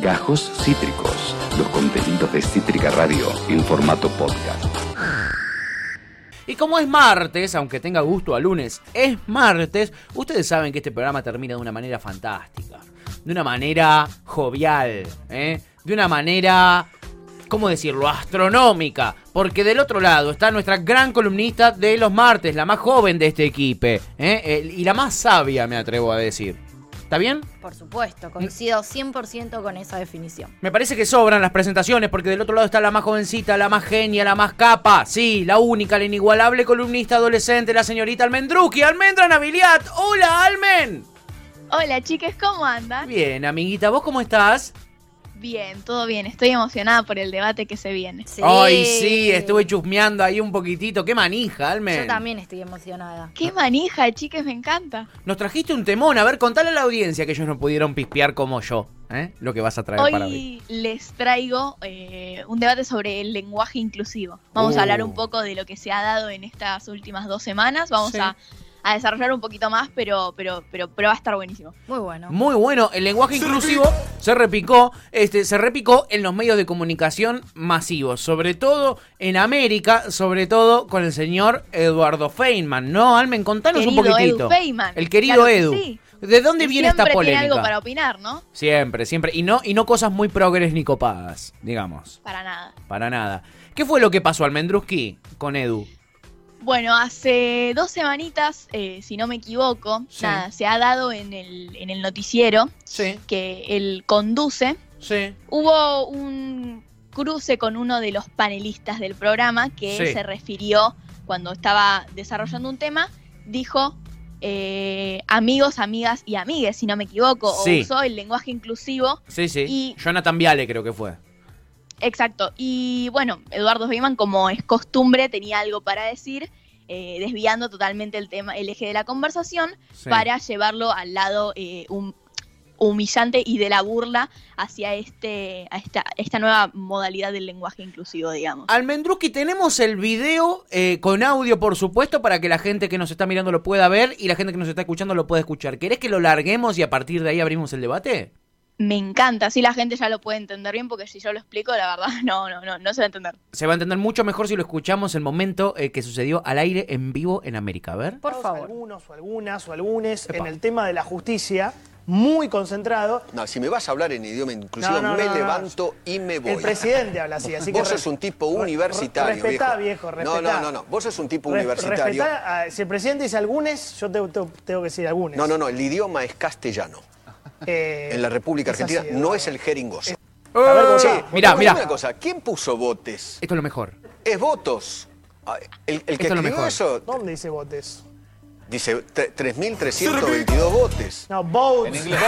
Gajos Cítricos, los contenidos de Cítrica Radio en formato podcast. Y como es martes, aunque tenga gusto a lunes, es martes, ustedes saben que este programa termina de una manera fantástica, de una manera jovial, ¿eh? de una manera, ¿cómo decirlo?, astronómica, porque del otro lado está nuestra gran columnista de los martes, la más joven de este equipo, ¿eh? Eh, y la más sabia, me atrevo a decir. ¿Está bien? Por supuesto, coincido 100% con esa definición. Me parece que sobran las presentaciones porque del otro lado está la más jovencita, la más genia, la más capa. Sí, la única, la inigualable columnista adolescente, la señorita Almendruki, Almendra Naviliat. Hola, Almen. Hola, chicas, ¿cómo andan? Bien, amiguita, ¿vos cómo estás? Bien, todo bien. Estoy emocionada por el debate que se viene. Sí. Ay, sí, estuve chusmeando ahí un poquitito. Qué manija, Almen. Yo también estoy emocionada. Qué manija, chicas, me encanta. Nos trajiste un temón. A ver, contale a la audiencia que ellos no pudieron pispear como yo. ¿eh? Lo que vas a traer para hoy. Hoy les traigo eh, un debate sobre el lenguaje inclusivo. Vamos Uh. a hablar un poco de lo que se ha dado en estas últimas dos semanas. Vamos Sí. a, a desarrollar un poquito más, pero, pero, pero, pero va a estar buenísimo. Muy bueno. Muy bueno, el lenguaje inclusivo se repicó, este, se repicó en los medios de comunicación masivos, sobre todo en América, sobre todo con el señor Eduardo Feynman, ¿no? Almen, contanos un Querido poquitito. Edu Feynman. El querido Claro que Edu. sí. ¿De dónde Y viene esta siempre polémica? Tiene algo para opinar, ¿no? Siempre, siempre. Y no, y no cosas muy progres ni copadas, digamos. Para nada. Para nada. ¿Qué fue lo que pasó, Almendruski, con Edu? Bueno, hace dos semanitas, eh, si no me equivoco, Sí. nada, se ha dado en el, en el noticiero Sí, que él conduce. sí. Hubo un cruce con uno de los panelistas del programa que se refirió cuando estaba desarrollando un tema, dijo eh, amigos, amigas y amigues, si no me equivoco, o usó el lenguaje inclusivo. Sí, sí. Y- Jonathan Viale creo que fue. Exacto. Y bueno, Eduardo Feynman, como es costumbre, tenía algo para decir, eh, desviando totalmente el tema, el eje de la conversación, Sí. para llevarlo al lado eh, hum- humillante y de la burla hacia este, a esta, esta nueva modalidad del lenguaje inclusivo, digamos. Almendruki, tenemos el video eh, con audio, por supuesto, para que la gente que nos está mirando lo pueda ver y la gente que nos está escuchando lo pueda escuchar. ¿Querés que lo larguemos y a partir de ahí abrimos el debate? Me encanta, así la gente ya lo puede entender bien, porque si yo lo explico, la verdad, no, no, no, no se va a entender. Se va a entender mucho mejor si lo escuchamos el momento eh, que sucedió al aire en vivo en América. A ver. Por favor. Algunos o algunas o algunes Epa. en el tema de la justicia, muy concentrado. No, si me vas a hablar en idioma inclusivo, No, no, me no, no. levanto y me voy. El presidente habla así, así que. Vos sos un tipo universitario, Respetá, viejo. viejo, No, respetá. no, no, no. Vos sos un tipo Re- universitario. respetá, ah, si el presidente dice algunos, yo te- te- tengo que decir algunos. No, no, no. El idioma es castellano. Eh, En la República es Argentina no Eduardo. es el jeringoso. A ver, ¿cómo Sí, Dime mirá. una cosa. ¿Quién puso votes? Esto es lo mejor. Es votos. Ah, El, el que Esto es lo escribió mejor. eso ¿Dónde dice votes? Dice tre- 3.322 votes. No, votes. Votes.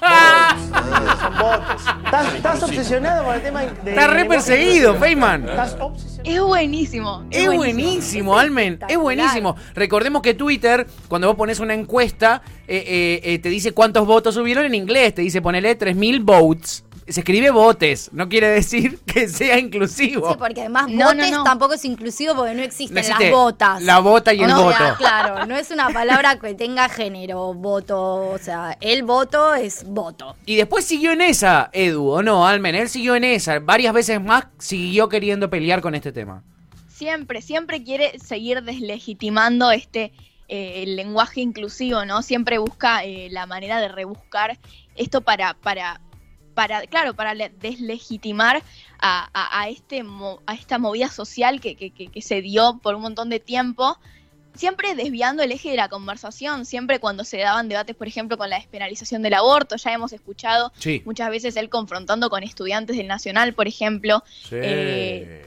votes. Son votes. ¿Estás, estás obsesionado con el tema de. Está re perseguido? Feynman. Estás obsesionado. Es buenísimo. Es buenísimo, Almen. Es buenísimo. Recordemos que Twitter, cuando vos pones una encuesta, eh, eh, eh, te dice cuántos votos subieron en inglés. Te dice ponele 3.000 votes. Se escribe votes. No quiere decir que sea inclusivo. Sí, porque además No, botes no, no. tampoco es inclusivo porque no existen existe las botas. La bota y el voto. sea, claro, no es una palabra que tenga género, voto, o sea, el voto es voto. Y después siguió en esa, Edu, ¿o no, Almen? Él siguió en esa. Varias veces más siguió queriendo pelear con este tema. siempre, siempre quiere seguir deslegitimando este eh, el lenguaje inclusivo, ¿no? Siempre busca eh, la manera de rebuscar esto para, para, para, claro, para le- deslegitimar a, a- a este a esta movida social que, que- que- que se dio por un montón de tiempo. Siempre desviando el eje de la conversación, siempre cuando se daban debates, por ejemplo, con la despenalización del aborto, ya hemos escuchado Sí. muchas veces él confrontando con estudiantes del Nacional, por ejemplo, Sí. Eh,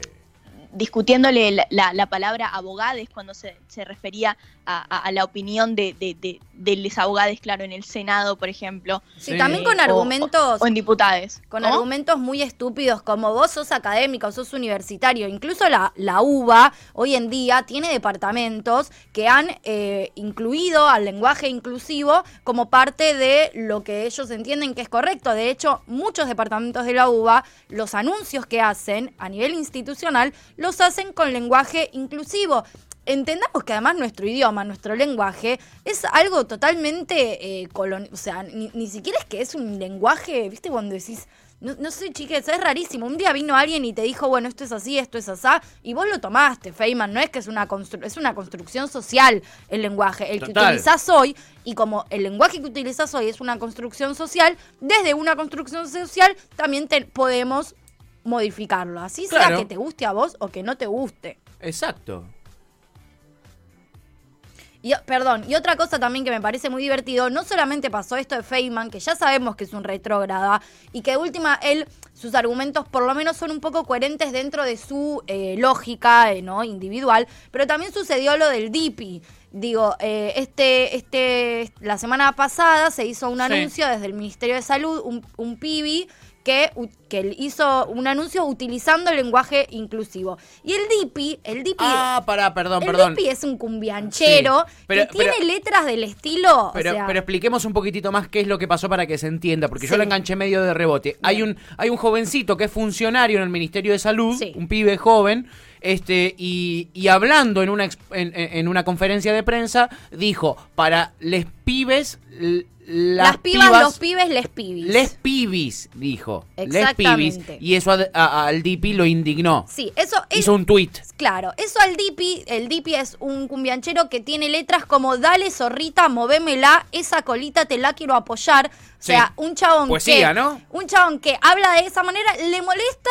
discutiéndole la, la- la palabra abogades cuando se, se refería a, a- a la opinión de, de, de, de los abogades, claro, en el Senado, por ejemplo. Sí, también con argumentos O, en diputados. con argumentos muy estúpidos como vos sos académico, sos universitario, incluso la, la UBA hoy en día tiene departamentos que han eh, incluido al lenguaje inclusivo como parte de lo que ellos entienden que es correcto. De hecho, muchos departamentos de la UBA, los anuncios que hacen a nivel institucional, los hacen con lenguaje inclusivo. Entendamos que además nuestro idioma, nuestro lenguaje, es algo totalmente eh, colon... O sea, ni, ni siquiera es que es un lenguaje, ¿viste? Cuando decís, no, no sé, chiques, es rarísimo. Un día vino alguien y te dijo, bueno, esto es así, esto es así, y vos lo tomaste, Feynman. No es que es una, constru- es una construcción social el lenguaje. El que utilizás hoy, y como el lenguaje que utilizás hoy es una construcción social, desde una construcción social también te- podemos modificarlo. Así sea que te guste a vos o que no te guste. Exacto. Y, perdón, y otra cosa también que me parece muy divertido, no solamente pasó esto de Feynman, que ya sabemos que es un retrógrada, y que de última él, sus argumentos por lo menos son un poco coherentes dentro de su eh, lógica eh, ¿no? individual, pero también sucedió lo del DIPI. Digo, eh, este, este, la semana pasada se hizo un Sí. anuncio desde el Ministerio de Salud, un, un PIBI, que, que hizo un anuncio utilizando el lenguaje inclusivo. Y el DIPI, el DIPI Ah, pará, perdón, el perdón. Dipi es un cumbianchero Sí, pero- que tiene letras del estilo. Pero, o sea, pero expliquemos un poquitito más qué es lo que pasó para que se entienda, porque yo lo enganché medio de rebote. Hay un, hay un jovencito que es funcionario en el Ministerio de Salud, Sí. un pibe joven, este, y, y hablando en una, en, una conferencia de prensa, dijo, para les pibes, las, las pibas, los pibes, les pibis. les pibis, dijo. Les Exactamente. pibis. Y eso a- a- al Dipi lo indignó. Sí, eso es. Hizo un tweet. Claro, eso al Dipi, el Dipi es un cumbianchero que tiene letras como Dale zorrita, movémela, esa colita te la quiero apoyar. O Sí. sea, un chabón Poesía, que. ¿no? Un chabón que habla de esa manera, le molesta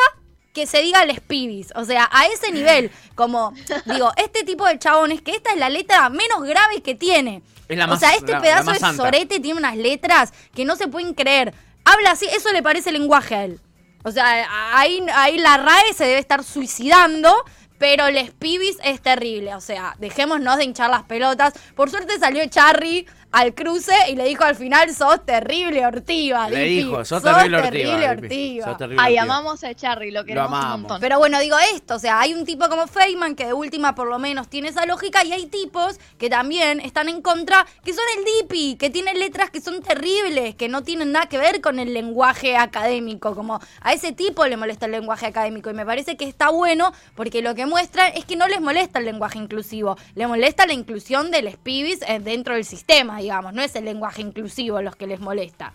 que se diga les pibis. O sea, a ese nivel, como digo, este tipo de chabones, que esta es la letra menos grave que tiene. Es la o más- sea, este la- pedazo de sorete tiene unas letras que no se pueden creer. Habla así, eso le parece lenguaje a él. O sea, ahí, ahí la RAE se debe estar suicidando, pero les pibis es terrible. O sea, dejémonos de hinchar las pelotas. Por suerte salió Charry al cruce y le dijo al final, sos terrible, Ortiva. Le Dipi. dijo, sos terrible, Ortiva, terrible. Ortiva. Sos terrible, Ay, Ortiva. amamos a Charry, lo queremos un amamos. montón. Pero bueno, digo esto, o sea, hay un tipo como Feynman que de última por lo menos tiene esa lógica y hay tipos que también están en contra, que son el Dipi, que tienen letras que son terribles, que no tienen nada que ver con el lenguaje académico, como a ese tipo le molesta el lenguaje académico y me parece que está bueno porque lo que muestra es que no les molesta el lenguaje inclusivo, le molesta la inclusión de los pibis eh, dentro del sistema, digamos, no es el lenguaje inclusivo los que les molesta.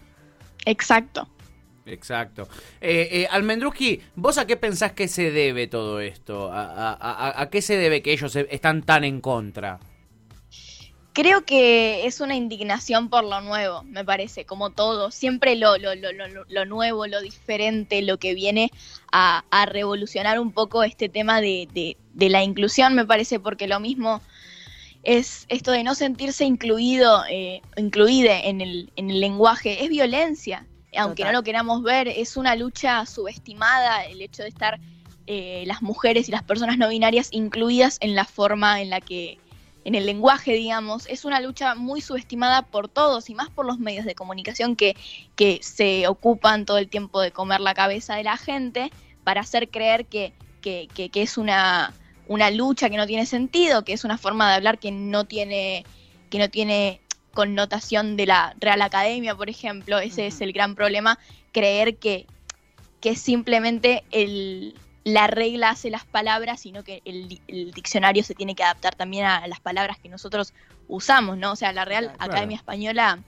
Exacto. Exacto. Eh, eh, Almendruski, ¿vos a qué pensás que se debe todo esto? ¿A, a- a- a qué se debe que ellos e- están tan en contra? Creo que es una indignación por lo nuevo, me parece, como todo. Siempre lo, lo, lo, lo, lo nuevo, lo diferente, lo que viene a, a revolucionar un poco este tema de, de, de la inclusión, me parece, porque lo mismo es esto de no sentirse incluido, eh, incluide en el, en el lenguaje, es violencia. Aunque Total. no lo queramos ver, es una lucha subestimada el hecho de estar eh, las mujeres y las personas no binarias incluidas en la forma en la que en el lenguaje, digamos, es una lucha muy subestimada por todos y más por los medios de comunicación que, que se ocupan todo el tiempo de comer la cabeza de la gente para hacer creer que, que, que- que es una, una lucha que no tiene sentido, que es una forma de hablar que no tiene, que no tiene connotación de la Real Academia, por ejemplo. Ese es el gran problema, creer que, que simplemente el, la regla hace las palabras, sino que el, di- el diccionario se tiene que adaptar también a las palabras que nosotros usamos, ¿no? O sea, la Real Claro. Academia Española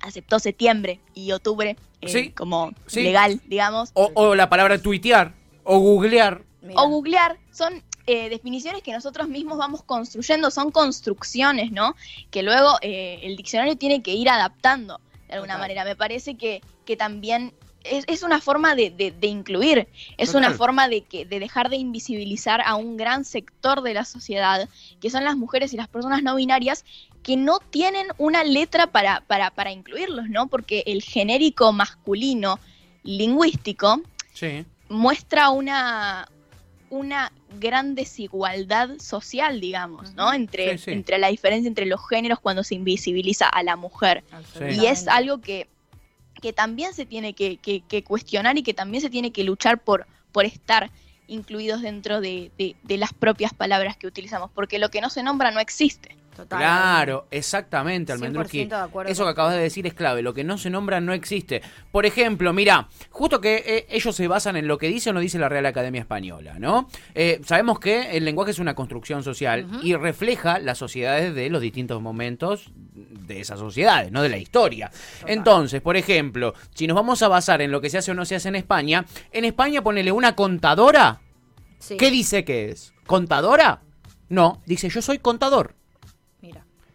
aceptó septiembre y octubre eh, Sí, como sí. legal, digamos. O, o la palabra tuitear, o googlear. Mira. O googlear, son eh, definiciones que nosotros mismos vamos construyendo, son construcciones, ¿no? Que luego eh, el diccionario tiene que ir adaptando de alguna Total. manera. Me parece que, que también es, es una forma de, de- de incluir, es Total. una forma de, que, de dejar de invisibilizar a un gran sector de la sociedad, que son las mujeres y las personas no binarias, que no tienen una letra para, para, para incluirlos, ¿no? Porque el genérico masculino lingüístico Sí. muestra una, una gran desigualdad social, digamos, ¿no? Entre, Sí, sí. entre la diferencia entre los géneros cuando se invisibiliza a la mujer. Y es algo que, que también se tiene que, que- que cuestionar y que también se tiene que luchar por, por estar incluidos dentro de, de- de las propias palabras que utilizamos, porque lo que no se nombra no existe. Total. Claro, exactamente, Almendruski. 100% de acuerdo Eso que acabas de decir es clave. Lo que no se nombra no existe. Por ejemplo, mira, justo que eh, ellos se basan en lo que dice o no dice la Real Academia Española, ¿no? Eh, sabemos que el lenguaje es una construcción social y refleja las sociedades de los distintos momentos de esas sociedades, no de la historia. Entonces, por ejemplo, si nos vamos a basar en lo que se hace o no se hace en España, en España ponele una contadora. Sí. ¿Qué dice que es? ¿Contadora? No, dice yo soy contador.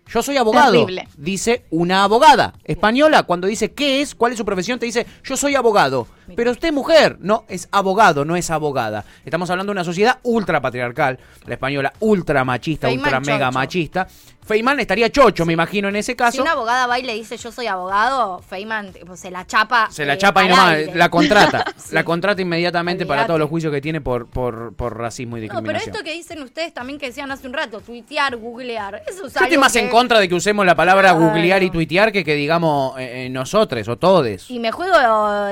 Yo soy abogado. Terrible. Dice una abogada española. Cuando dice qué es, cuál es su profesión, te dice yo soy abogado. Pero usted mujer, no, es abogado, no es abogada. Estamos hablando de una sociedad ultra patriarcal, la española ultra machista, ultra mega machista. Feynman estaría chocho, me imagino, en ese Si caso. una abogada va y le dice yo soy abogado, Feynman se la chapa. Se la eh, chapa y nomás, aire. la contrata. Sí. La contrata inmediatamente para todos los juicios que tiene por, por, por racismo y No, pero discriminación. esto que dicen ustedes también que decían hace un rato, tuitear, googlear, eso es Yo estoy más que- en contra de que usemos la palabra Claro. googlear y tuitear que que digamos eh, eh, nosotros o todes. Y me juego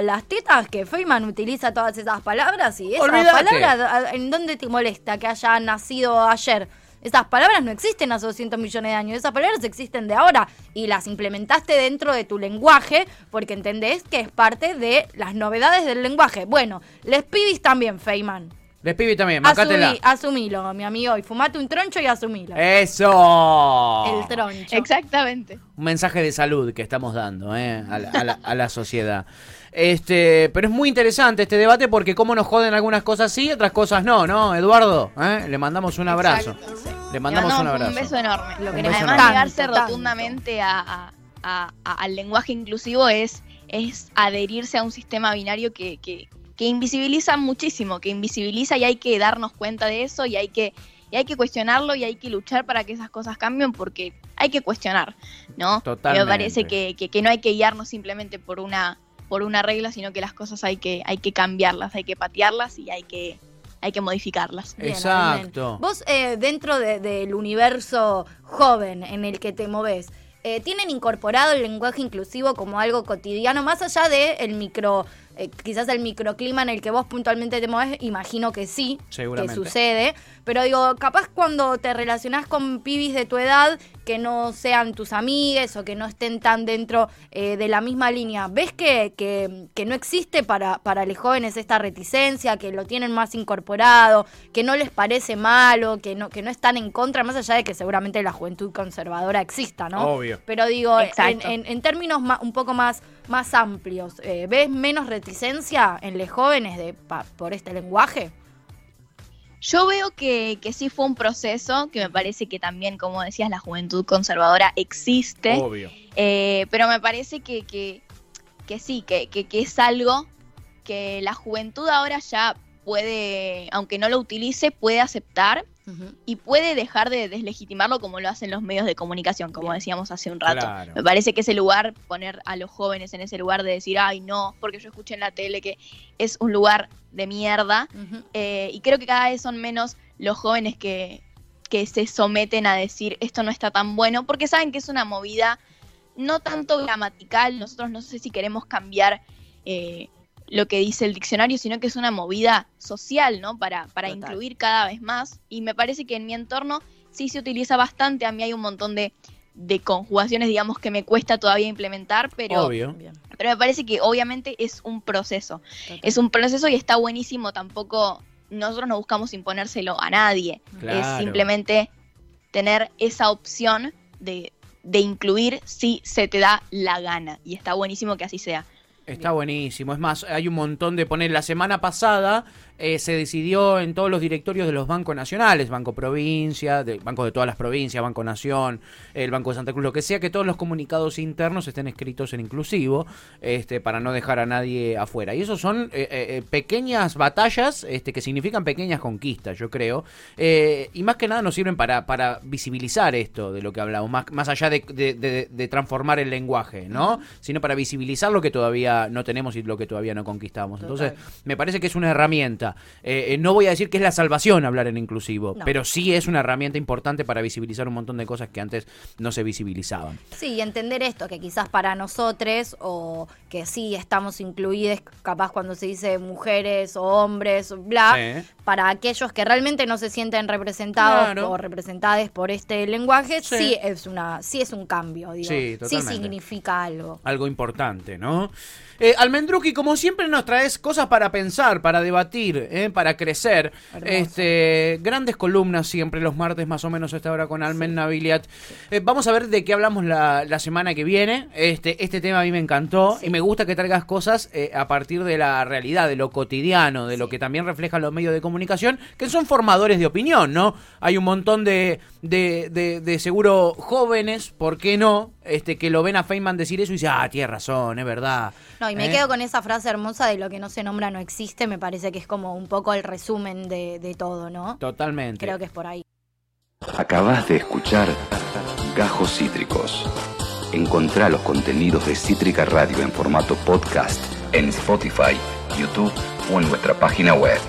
las tetas que Feynman utiliza todas esas palabras y esas Olvídate. palabras, ¿a- ¿en dónde te molesta que haya nacido ayer? Esas palabras no existen hace 200 millones de años, esas palabras existen de ahora y las implementaste dentro de tu lenguaje porque entendés que es parte de las novedades del lenguaje. Bueno, les pibis también, Feynman. Les pibe también, macátela. Asumí, asumilo, mi amigo, y fumate un troncho y asumilo. ¡Eso! El troncho. Exactamente. Un mensaje de salud que estamos dando ¿eh? a, la, a la- a la sociedad. Este, pero es muy interesante este debate porque cómo nos joden algunas cosas sí, otras cosas no, ¿no? Eduardo, ¿eh? le mandamos un abrazo. Le mandamos un abrazo. un beso enorme. Lo beso Además, enorme. negarse tanto, rotundamente a, a- a- a- al lenguaje inclusivo es, es adherirse a un sistema binario que, que- que invisibiliza muchísimo, que invisibiliza y hay que darnos cuenta de eso y hay que, y hay que cuestionarlo y hay que luchar para que esas cosas cambien porque hay que cuestionar, ¿no? Totalmente. Me parece que, que- que no hay que guiarnos simplemente por una, por una regla, sino que las cosas hay que, hay que cambiarlas, hay que patearlas y hay que, hay que modificarlas. Bien, Exacto. Vos, eh, dentro de- del universo joven en el que te moves, eh, ¿tienen incorporado el lenguaje inclusivo como algo cotidiano, más allá de el micro, eh, quizás el microclima en el que vos puntualmente te moves? Imagino que sí, que sucede. Pero digo, capaz cuando te relacionás con pibis de tu edad que no sean tus amigues o que no estén tan dentro eh, de la misma línea, ¿ves que, que- que no existe para, para los jóvenes esta reticencia, que lo tienen más incorporado, que no les parece malo, que no, que no están en contra, más allá de que seguramente la juventud conservadora exista, ¿no? Obvio. Pero digo, en, en- en términos un poco más, más amplios, eh, ¿ves menos reticencia en los jóvenes de, pa- por este lenguaje? Yo veo que, que sí fue un proceso, que me parece que también, como decías, la juventud conservadora existe, Obvio. eh, pero me parece que, que, que sí, que, que, que es algo que la juventud ahora ya puede, aunque no lo utilice, puede aceptar y puede dejar de deslegitimarlo como lo hacen los medios de comunicación, como decíamos hace un rato. Claro. Me parece que ese lugar, poner a los jóvenes en ese lugar de decir, ay, no, porque yo escuché en la tele que es un lugar de mierda, eh, y creo que cada vez son menos los jóvenes que, que se someten a decir esto no está tan bueno, porque saben que es una movida no tanto gramatical, nosotros no sé si queremos cambiar eh, lo que dice el diccionario, sino que es una movida social, ¿no? Para, para Total. incluir cada vez más. Y me parece que en mi entorno sí se utiliza bastante, a mí hay un montón de, de conjugaciones, digamos, que me cuesta todavía implementar, pero, Obvio. Pero me parece que obviamente es un proceso total. es un proceso y está buenísimo. Tampoco nosotros no buscamos imponérselo a nadie. Claro. Es simplemente tener esa opción de, de incluir si se te da la gana. Y está buenísimo que así sea. Está buenísimo. Es más, hay un montón de poner. La semana pasada eh, se decidió en todos los directorios de los bancos nacionales, Banco Provincia, de, Banco de todas las provincias, Banco Nación, el Banco de Santa Cruz, lo que sea, que todos los comunicados internos estén escritos en inclusivo, este, para no dejar a nadie afuera. Y eso son eh, eh, pequeñas batallas este, que significan pequeñas conquistas, yo creo. Eh, y más que nada nos sirven para, para visibilizar esto de lo que hablamos, más, más allá de, de- de- de transformar el lenguaje, ¿no? Sino para visibilizar lo que todavía no tenemos y lo que todavía no conquistamos. Entonces, me parece que es una herramienta. Eh, eh, no voy a decir que es la salvación hablar en inclusivo, No. pero sí es una herramienta importante para visibilizar un montón de cosas que antes no se visibilizaban. Sí, y entender esto, que quizás para nosotros, o que sí estamos incluidos, capaz cuando se dice mujeres o hombres, bla, Sí. para aquellos que realmente no se sienten representados Claro. o representadas por este lenguaje, Sí. sí, es una, sí es un cambio, digo. Sí, totalmente. significa algo. Algo importante, ¿no? Eh, Almendruki, como siempre, nos traes cosas para pensar, para debatir, eh, para crecer. Hermoso. Este, grandes columnas siempre los martes, más o menos, a esta hora con Almen Nabiliat. Eh, vamos a ver de qué hablamos la, la semana que viene. Este, este tema a mí me encantó y me gusta que traigas cosas eh, a partir de la realidad, de lo cotidiano, de lo que también reflejan los medios de comunicación, que son formadores de opinión, ¿no? Hay un montón de, de, de, de seguro jóvenes, ¿por qué no? Este, que lo ven a Feynman decir eso y dicen, ah, tiene razón, es verdad. No, y me quedo con esa frase hermosa de lo que no se nombra no existe, me parece que es como un poco el resumen de, de todo, ¿no? Totalmente. Creo que es por ahí. Acabas de escuchar Gajos Cítricos. Encontrá los contenidos de Cítrica Radio en formato podcast en Spotify, YouTube o en nuestra página web.